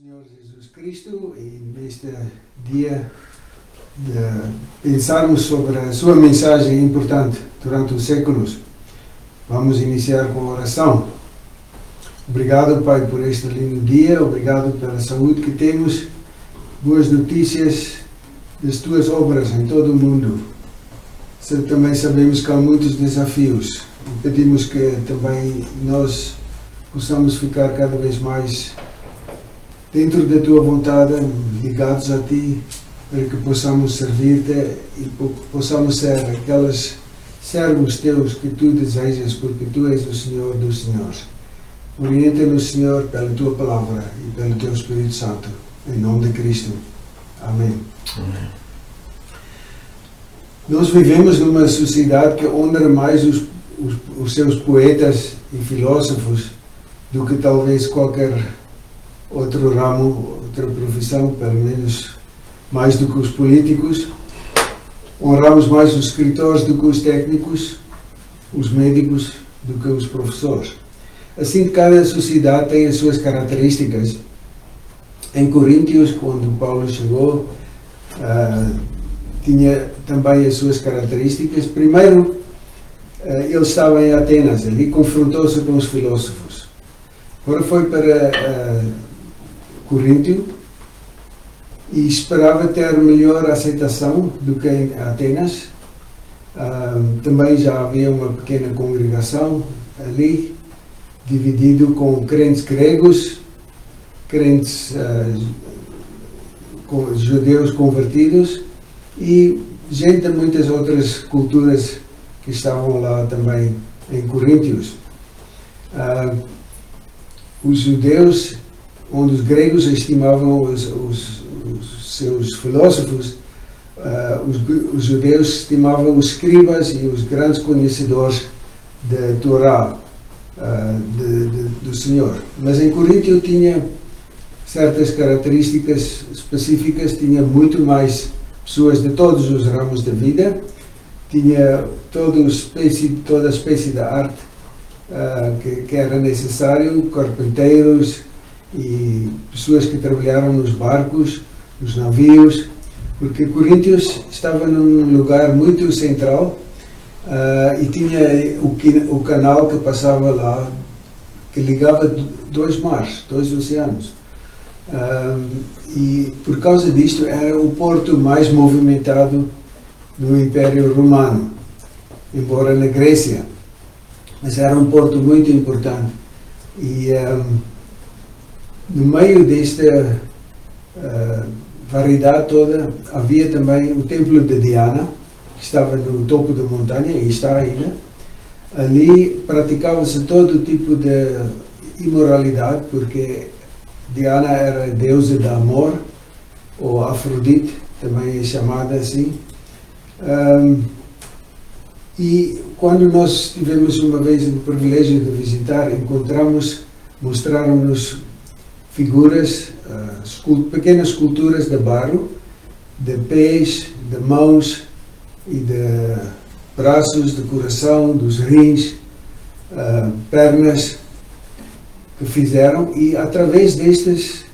Senhor Jesus Cristo e neste dia de pensarmos sobre a sua mensagem importante durante os séculos. Vamos iniciar com a oração. Obrigado, Pai, por este lindo dia, obrigado pela saúde que temos, boas notícias das tuas obras em todo o mundo. Também sabemos que há muitos desafios pedimos que também nós possamos ficar cada vez mais dentro da tua vontade, ligados a ti, para que possamos servir-te e possamos ser aqueles servos teus que tu desejas, porque tu és o Senhor dos Senhores. Orienta-nos, Senhor, pela tua palavra e pelo teu Espírito Santo. Em nome de Cristo. Amém. Amém. Nós vivemos numa sociedade que honra mais os, os, os seus poetas e filósofos do que talvez qualquer outro ramo, outra profissão, pelo menos mais do que os políticos. Honramos mais os escritores do que os técnicos, os médicos do que os professores. Assim, cada sociedade tem as suas características. Em Coríntios, quando Paulo chegou, uh, tinha também as suas características. Primeiro, uh, ele estava em Atenas, ali confrontou-se com os filósofos. Agora foi para uh, Coríntio e esperava ter melhor aceitação do que em Atenas. Uh, também já havia uma pequena congregação ali, dividido com crentes gregos, crentes uh, judeus convertidos e gente de muitas outras culturas que estavam lá também em Coríntios. Uh, os judeus onde os gregos estimavam os, os, os seus filósofos, uh, os, os, judeus estimavam os escribas e os grandes conhecedores da Torá uh, de, de, do Senhor. Mas em Coríntio tinha certas características específicas, tinha muito mais pessoas de todos os ramos da vida, tinha toda espécie, toda espécie de arte uh, que, que era necessário, carpinteiros, e pessoas que trabalharam nos barcos, nos navios, porque Coríntios estava num lugar muito central uh, e tinha o, o canal que passava lá, que ligava dois mares, dois oceanos. Uh, e por causa disto era o porto mais movimentado no Império Romano, embora na Grécia. Mas era um porto muito importante. E um, ah, no meio desta uh, variedade toda, havia também o templo de Diana, que estava no topo da montanha, e está ainda. Ali praticava-se todo tipo de imoralidade, porque Diana era deusa do amor, ou Afrodite, também é chamada assim. Um, e quando nós tivemos uma vez o privilégio de visitar, encontramos, mostraram-nos figuras, uh, pequenas esculturas de barro, de pés, de mãos e de braços, de coração, dos rins, uh, pernas que fizeram e através destas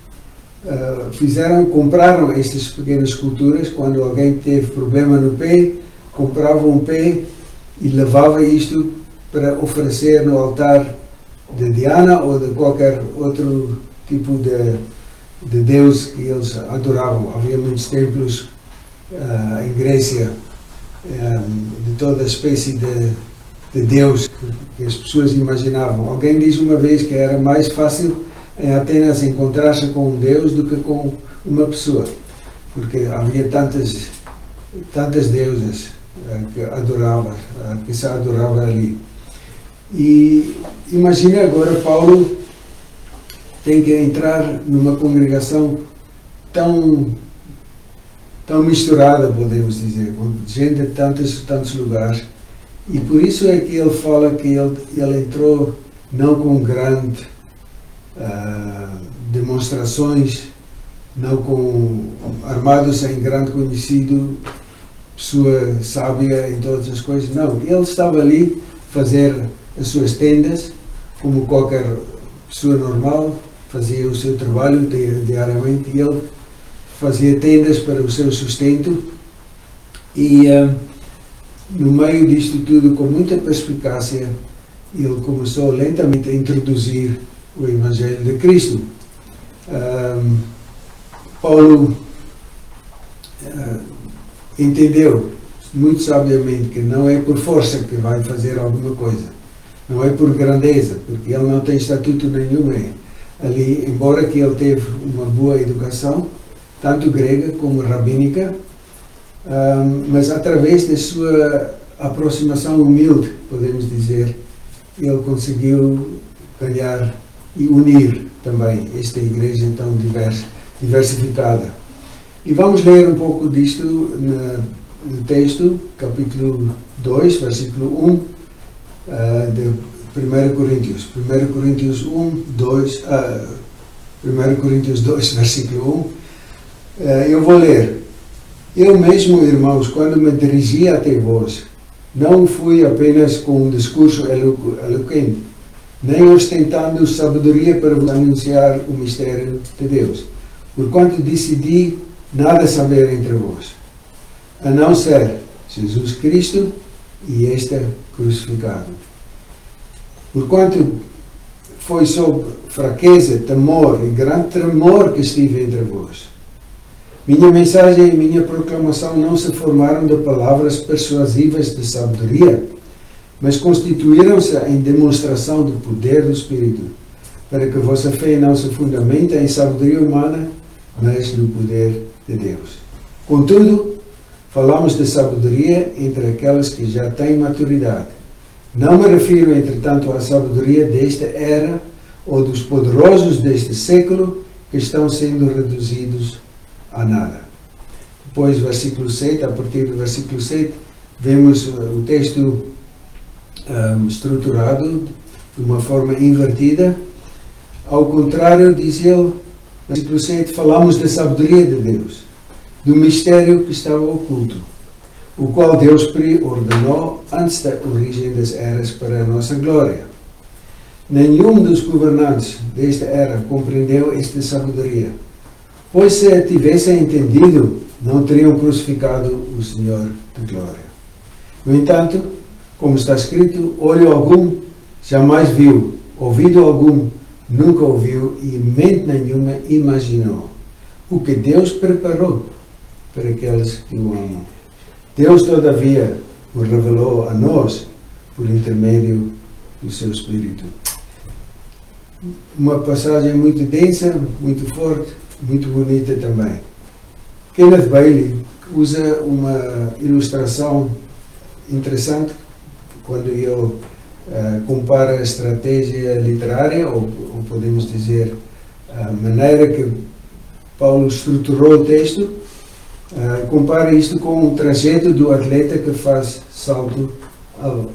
uh, fizeram, compraram estas pequenas esculturas. Quando alguém teve problema no pé, comprava um pé e levava isto para oferecer no altar de Diana ou de qualquer outro tipo de, de Deus que eles adoravam. Havia muitos templos uh, em Grécia um, eh, de toda espécie de, de Deus que as pessoas imaginavam. Alguém diz uma vez que era mais fácil em Atenas encontrar-se com um Deus do que com uma pessoa, porque havia tantas, tantas deusas uh, que adorava, que se adorava ali. E imagine agora Paulo tem que entrar numa congregação tão tão misturada, podemos dizer, com gente de tantos, tantos lugares. E por isso é que ele fala que ele, ele entrou não com grandes uh, demonstrações, não com armados em grande conhecido, pessoa sábia em todas as coisas, não. Ele estava ali fazer as suas tendas, como qualquer pessoa normal, fazia o seu trabalho diariamente e ele fazia tendas para o seu sustento e uh, no meio disto tudo, com muita perspicácia, ele começou lentamente a introduzir o Evangelho de Cristo. Um, Paulo uh, entendeu muito sabiamente que não é por força que vai fazer alguma coisa, não é por grandeza, porque ele não tem estatuto nenhum ali, embora que ele teve uma boa educação, tanto grega como rabínica, um, mas através da sua aproximação humilde, podemos dizer, ele conseguiu ganhar e unir também esta igreja tão diversa, diversificada. E vamos ler um pouco disto no texto, capítulo 2, versículo 1 uh, de 1 Coríntios. 1 Coríntios 1, 2, uh, 1 Coríntios 2, versículo 1. Uh, eu vou ler. Eu mesmo, irmãos, quando me dirigia até vós, não fui apenas com um discurso eloquente, nem ostentando sabedoria para vos anunciar o mistério de Deus, porquanto decidi nada saber entre vós, a não ser Jesus Cristo e este crucificado. Porquanto foi sob fraqueza, temor e grande tremor que estive entre vós. Minha mensagem e minha proclamação não se formaram de palavras persuasivas de sabedoria, mas constituíram-se em demonstração do poder do Espírito, para que vossa fé não se fundamente em sabedoria humana, mas no poder de Deus. Contudo, falamos de sabedoria entre aquelas que já têm maturidade. Não me refiro, entretanto, à sabedoria desta era ou dos poderosos deste século que estão sendo reduzidos a nada. Depois, versículo 7, a partir do versículo 7, vemos o texto um, estruturado de uma forma invertida. Ao contrário, diz ele, versículo 7, falamos da sabedoria de Deus, do mistério que estava oculto, o qual Deus preordenou antes da origem das eras para a nossa glória. Nenhum dos governantes desta era compreendeu esta sabedoria Pois se tivessem entendido, não teriam crucificado o Senhor de glória. No entanto, como está escrito, olho algum jamais viu, ouvido algum nunca ouviu e mente nenhuma imaginou o que Deus preparou para aqueles que o amam. Deus, todavia, o revelou a nós por intermédio do seu Espírito. Uma passagem muito densa, muito forte, muito bonita também. Kenneth Bailey usa uma ilustração interessante quando ele uh, compara a estratégia literária, ou, ou, podemos dizer a maneira que Paulo estruturou o texto, uh, compara isto com o trajeto do atleta que faz salto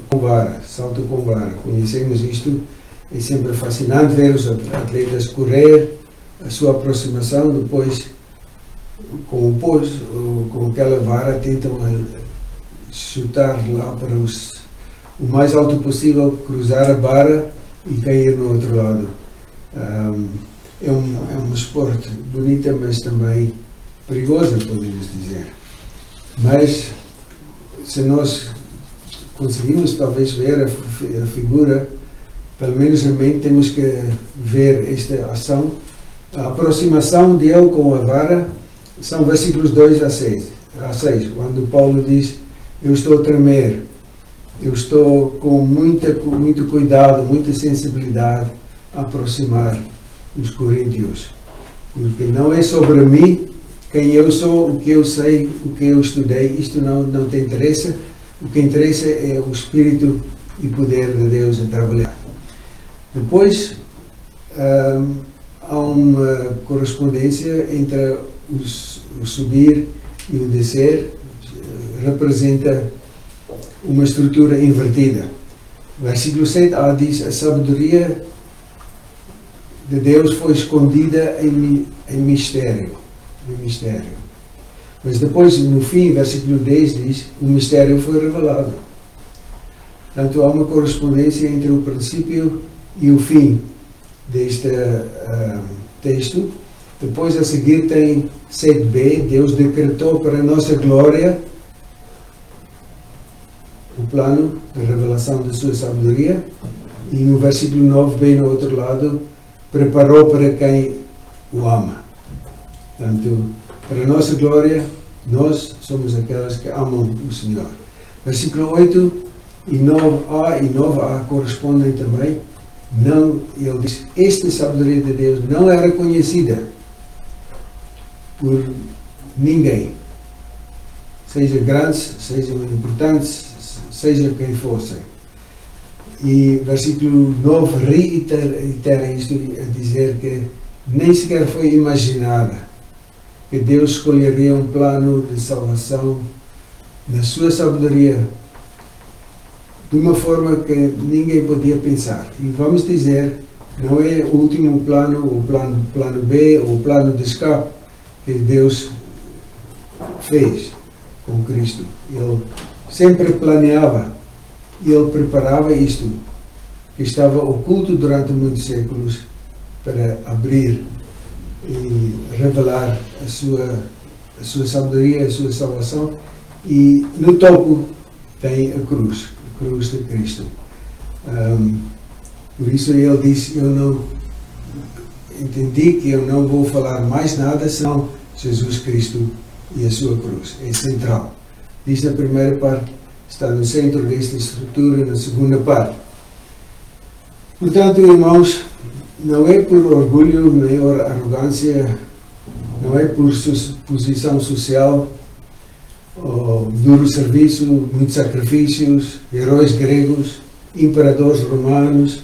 com vara, salto com vara. Conhecemos isto, é sempre fascinante ver os atletas correr, a sua aproximação, depois com o pôs, com aquela vara, tentam chutar lá para os, o mais alto possível, cruzar a vara e cair no outro lado. Um, é, um, é um esporte bonito, mas também perigoso, podemos dizer. Mas se nós conseguimos talvez ver a, figura, pelo menos mente temos que ver esta ação. A aproximação dele com a vara são versículos 2 a 6, a 6 quando Paulo diz: Eu estou a tremer, eu estou com muita, com muito cuidado, muita sensibilidade a aproximar os coríntios, porque não é sobre mim quem eu sou, o que eu sei, o que eu estudei, isto não, não tem interesse, o que interessa é o Espírito e poder de Deus a trabalhar. Depois, um, há uma correspondência entre os, o subir e o descer, representa uma estrutura invertida. Versículo 7 ah, diz: A sabedoria de Deus foi escondida em, em mistério. Em mistério. Mas depois, no fim, versículo 10 diz: O mistério foi revelado. Portanto, há uma correspondência entre o princípio e o fim deste uh, texto. Depois, a seguir, tem 7b: Deus decretou para nossa glória o plano de revelação da sua sabedoria. E no versículo 9, bem no outro lado, preparou para quem o ama. Portanto, para a nossa glória, nós somos aquelas que amam o Senhor. Versículo 8 e 9a e 9a correspondem também. Não, ele diz, esta sabedoria de Deus não era conhecida por ninguém, seja grandes, sejam importantes, seja quem fossem. E versículo 9 reitera isto a dizer que nem sequer foi imaginada que Deus escolheria um plano de salvação na sua sabedoria de uma forma que ninguém podia pensar. E vamos dizer, não é o último plano, o plano, plano B, o plano de escape que Deus fez com Cristo. Ele sempre planeava ele preparava isto, que estava oculto durante muitos séculos, para abrir e revelar a sua, a sua sabedoria, a sua salvação. E no topo tem a cruz, a cruz de Cristo. Um, por isso ele disse: Eu não entendi que eu não vou falar mais nada senão Jesus Cristo e a sua cruz. É central. Diz na primeira parte, está no centro desta estrutura, na segunda parte. Portanto, irmãos, não é por orgulho nem arrogância, não é por posição social, duro serviço, muitos sacrifícios, heróis gregos, imperadores romanos,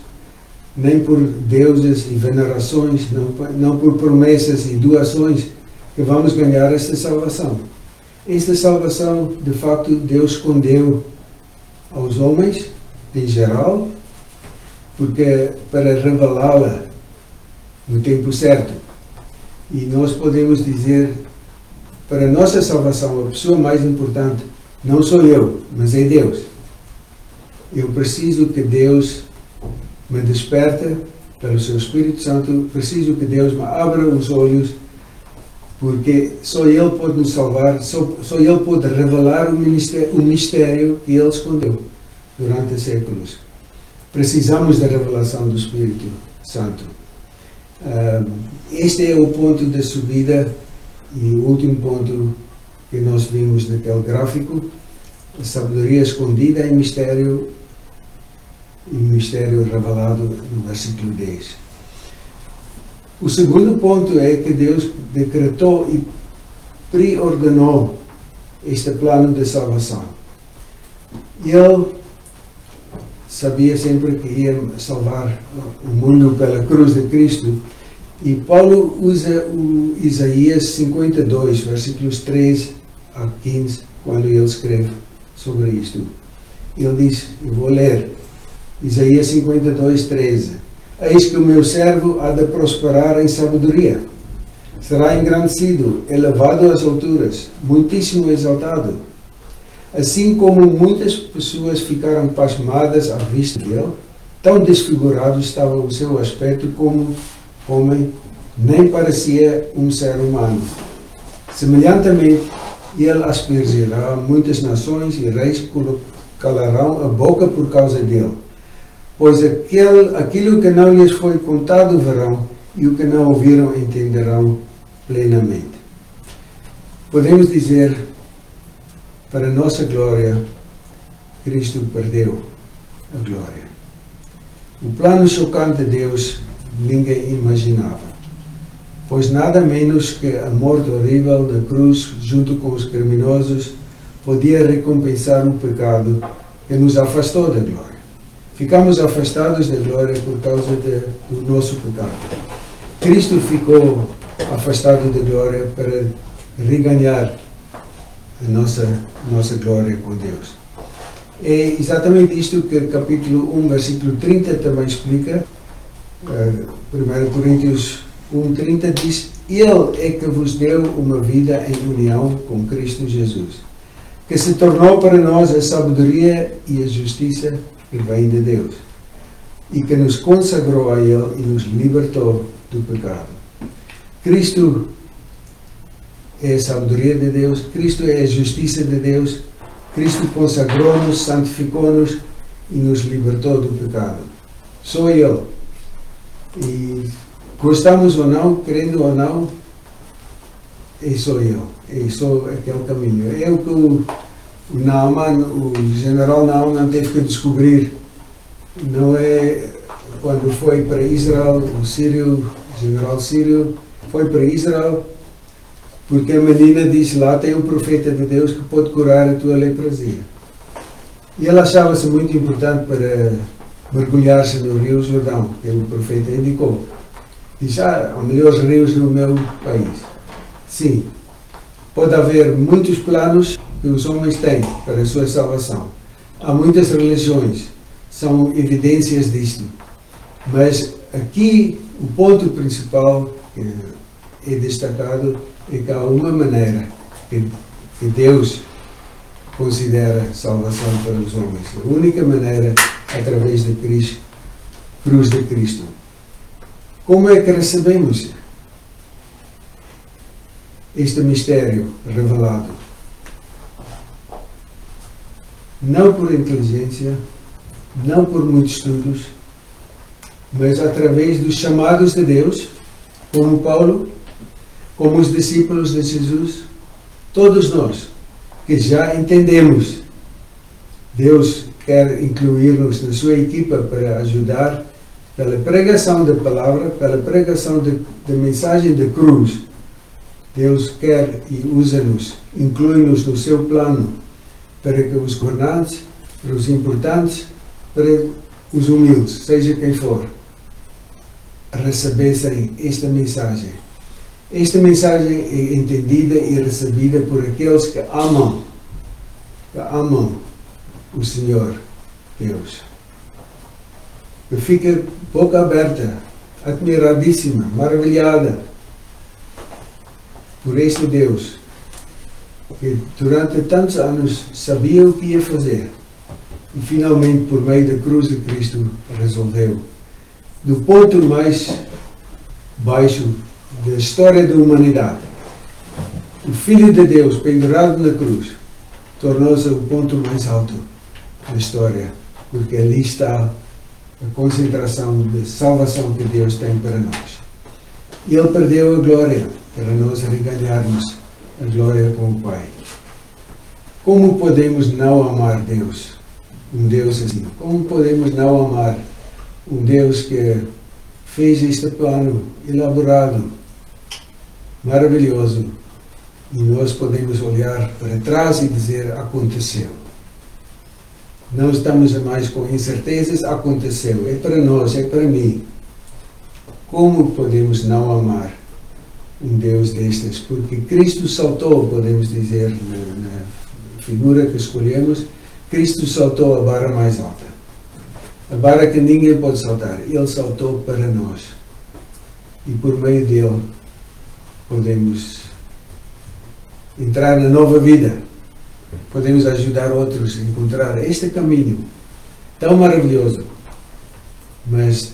nem por deuses e venerações, não, não por promessas e doações que vamos ganhar esta salvação. Esta salvação, de facto, Deus escondeu aos homens, em geral, porque para revelá-la no tempo certo. E nós podemos dizer, para nossa salvação, a pessoa mais importante não sou eu, mas é Deus. Eu preciso que Deus me desperte pelo seu Espírito Santo, preciso que Deus me abra os olhos, porque só Ele pode nos salvar, só, só Ele pode revelar o mistério, o mistério que Ele escondeu durante séculos. Precisamos da revelação do Espírito Santo. Este é o ponto da subida e o último ponto que nós vimos naquele gráfico, a sabedoria escondida em mistério e mistério revelado no versículo 10. O segundo ponto é que Deus decretou e preordenou este plano de salvação. Ele sabia sempre que ia salvar o mundo pela cruz de Cristo. E Paulo usa o Isaías 52, versículos 3 a 15, quando ele escreve sobre isto. Ele diz, eu vou ler, Isaías 52, 13. Eis que o meu servo há de prosperar em sabedoria. Será engrandecido, elevado às alturas, muitíssimo exaltado Assim como muitas pessoas ficaram pasmadas à vista dele, tão desfigurado estava o seu aspecto como homem, nem parecia um ser humano. Semelhantemente, ele aspergirá muitas nações e reis calarão a boca por causa dele. Pois aquele, aquilo que não lhes foi contado verão, e o que não ouviram entenderão plenamente. Podemos dizer para nossa glória, Cristo perdeu a glória. O plano chocante de Deus ninguém imaginava, pois nada menos que a morte horrível da cruz junto com os criminosos podia recompensar o pecado que nos afastou da glória. Ficamos afastados da glória por causa de, do nosso pecado. Cristo ficou afastado da glória para reganhar a nossa, nossa glória com Deus. É exatamente isto que o capítulo 1, versículo 30 também explica. Uh, 1 Coríntios 1,30 diz: Ele é que vos deu uma vida em união com Cristo Jesus, que se tornou para nós a sabedoria e a justiça que vem de Deus. e que nos consagrou a Ele e nos libertou do pecado. Cristo é a sabedoria de Deus, Cristo é a justiça de Deus, Cristo consagrou-nos, santificou-nos e nos libertou do pecado. Só Ele. E gostamos ou não, querendo ou não, é só Ele. É só aquele caminho. É o que o, o Naaman, o general Naaman teve que descobrir. Não é quando foi para Israel, o sírio, o general sírio, foi para Israel porque a menina disse lá tem um profeta de Deus que pode curar a tua leprosia. E ela achava-se muito importante para mergulhar-se no rio Jordão, que o profeta indicou. Diz, ah, melhores rios no meu país. Sim, pode haver muitos planos que os homens têm para a sua salvação. Há muitas religiões, são evidências disto. Mas aqui o ponto principal que é destacado é que há uma maneira que, que Deus considera salvação para os homens. A única maneira através da Cristo, cruz de Cristo. Como é que recebemos este mistério revelado? Não por inteligência, não por muitos estudos, mas através dos chamados de Deus, como Paulo, como os discípulos de Jesus, todos nós que já entendemos, Deus quer incluir-nos na sua equipa para ajudar pela pregação da palavra, pela pregação da mensagem da cruz. Deus quer e usa-nos, inclui-nos no seu plano para que os governantes, para os importantes, para os humildes, seja quem for, recebessem esta mensagem. Esta mensagem é entendida e recebida por aqueles que amam, que amam o Senhor Deus. Que fica boca aberta, admiradíssima, maravilhada por este Deus que durante tantos anos sabia o que ia fazer e finalmente por meio da cruz de Cristo resolveu do ponto mais baixo da história da humanidade. O Filho de Deus pendurado na cruz tornou-se o ponto mais alto da história, porque ali está a concentração de salvação que Deus tem para nós. E Ele perdeu a glória para nós reganharmos a glória com o Pai. Como podemos não amar Deus? Um Deus assim. Como podemos não amar um Deus que fez este plano elaborado, maravilhoso, e nós podemos olhar para trás e dizer: aconteceu. Não estamos mais com incertezas, aconteceu. É para nós, é para mim. Como podemos não amar um Deus destes? Porque Cristo saltou, podemos dizer, na, na figura que escolhemos, Cristo saltou a barra mais alta. A barra que ninguém pode saltar. Ele saltou para nós. E por meio dele podemos entrar na nova vida. Podemos ajudar outros a encontrar este caminho tão maravilhoso, mas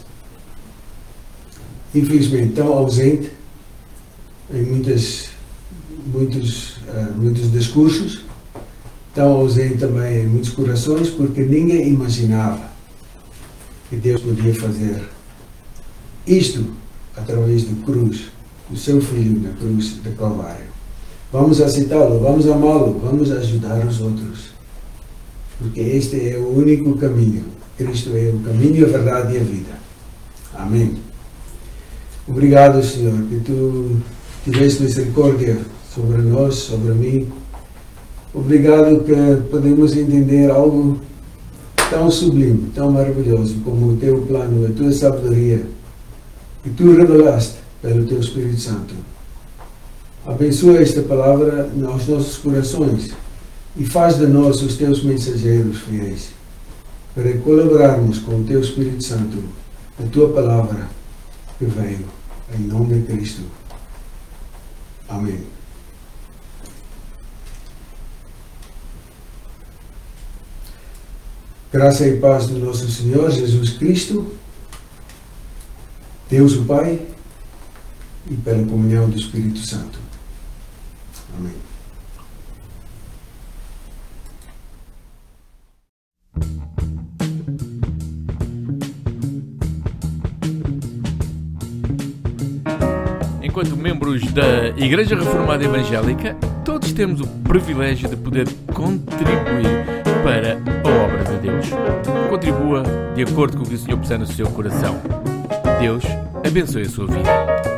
infelizmente tão ausente em muitas, muitos, uh, muitos discursos, tão ausente também em muitos corações, porque ninguém imaginava que Deus podia fazer isto através da cruz, do seu filho na cruz de Calvário. Vamos aceitá-lo, vamos amá-lo, vamos ajudar os outros. Porque este é o único caminho. Cristo é o caminho, a verdade e a vida. Amém. Obrigado, Senhor, que tu tiveste misericórdia sobre nós, sobre mim. Obrigado que podemos entender algo tão sublime, tão maravilhoso como o teu plano, a tua sabedoria, que tu revelaste pelo teu Espírito Santo. Abençoa esta palavra nos nossos corações e faz de nós os teus mensageiros fiéis, para colaborarmos com o teu Espírito Santo, a tua palavra que veio, em nome de Cristo. Amém. Graça e paz do nosso Senhor Jesus Cristo Deus o Pai e pela comunhão do Espírito Santo. Amém. Enquanto membros da Igreja Reformada Evangélica, todos temos o privilégio de poder contribuir para a obra de Deus. Contribua de acordo com o que o Senhor puser no seu coração. Deus abençoe a sua vida.